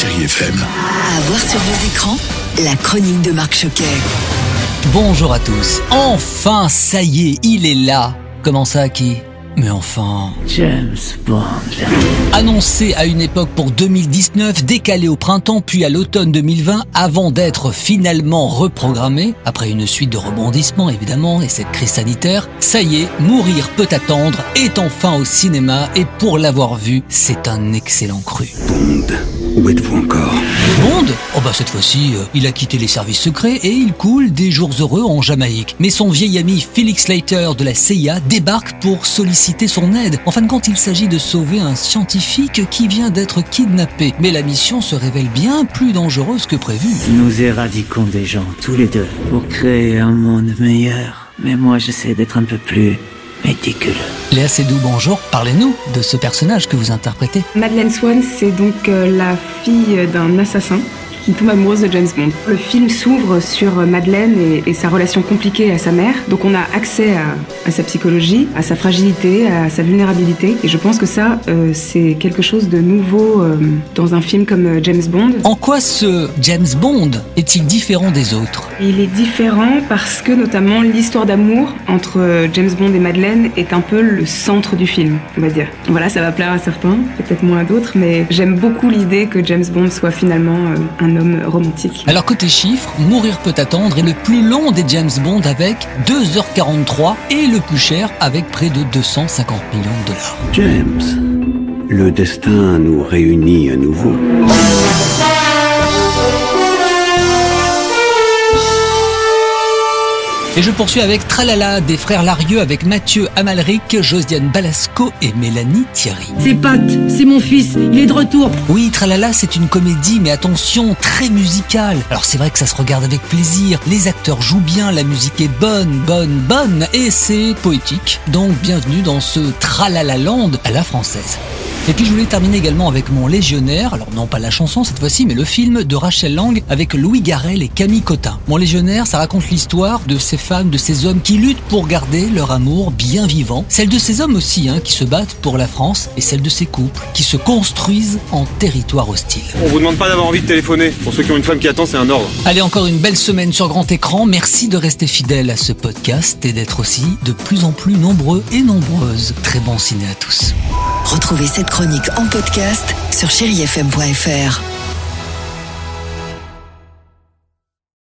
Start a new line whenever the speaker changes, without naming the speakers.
Chérie FM.
À voir sur vos écrans, la chronique de Marc Choquet.
Bonjour à tous. Enfin, ça y est, il est là. Comment ça, qui? Mais enfin.
James Bond.
Annoncé à une époque pour 2019, décalé au printemps puis à l'automne 2020, avant d'être finalement reprogrammé, après une suite de rebondissements évidemment et cette crise sanitaire, ça y est, Mourir peut attendre est enfin au cinéma et pour l'avoir vu, c'est un excellent cru.
Bond, où êtes-vous encore?
Oh bah cette fois-ci, euh, il a quitté les services secrets et il coule des jours heureux en Jamaïque. Mais son vieil ami Felix Slater de la CIA débarque pour solliciter son aide. En fin de compte, il s'agit de sauver un scientifique qui vient d'être kidnappé. Mais la mission se révèle bien plus dangereuse que prévu.
Nous éradiquons des gens, tous les deux, pour créer un monde meilleur. Mais moi, j'essaie d'être un peu plus méticuleux.
Léa Seydoux, bonjour. Parlez-nous de ce personnage que vous interprétez.
Madeleine Swan, c'est donc euh, la fille d'un assassin qui tombe amoureuse de James Bond. Le film s'ouvre sur Madeleine et, et sa relation compliquée à sa mère. Donc on a accès à, à sa psychologie, à sa fragilité, à sa vulnérabilité. Et je pense que ça, euh, c'est quelque chose de nouveau euh, dans un film comme euh, James Bond.
En quoi ce James Bond est-il différent des autres?
Il est différent parce que notamment l'histoire d'amour entre James Bond et Madeleine est un peu le centre du film, on va dire. Voilà, ça va plaire à certains, peut-être moins à d'autres, mais j'aime beaucoup l'idée que James Bond soit finalement euh, un homme romantique.
Alors côté chiffres, Mourir peut attendre est le plus long des James Bond avec 2h43 et le plus cher avec près de 250 millions de dollars.
James, le destin nous réunit à nouveau.
Et je poursuis avec Tralala des frères Larieux avec Mathieu Amalric, Josiane Balasco et Mélanie Thierry.
C'est Pat, c'est mon fils, il est de retour.
Oui, Tralala, c'est une comédie, mais attention, très musicale. Alors c'est vrai que ça se regarde avec plaisir, les acteurs jouent bien, la musique est bonne, bonne, bonne, et c'est poétique. Donc bienvenue dans ce Tralala Land à la française. Et puis je voulais terminer également avec mon légionnaire, alors non pas la chanson cette fois-ci, mais le film de Rachel Lang avec Louis Garrel et Camille Cotin. Mon légionnaire, ça raconte l'histoire de ces femmes, de ces hommes qui luttent pour garder leur amour bien vivant. Celle de ces hommes aussi, hein, qui se battent pour la France, et celle de ces couples qui se construisent en territoire hostile.
On vous demande pas d'avoir envie de téléphoner. Pour ceux qui ont une femme qui attend, c'est un ordre.
Allez, encore une belle semaine sur grand écran. Merci de rester fidèle à ce podcast et d'être aussi de plus en plus nombreux et nombreuses. Très bon ciné à tous.
Retrouvez cette chronique en podcast sur chérifm.fr.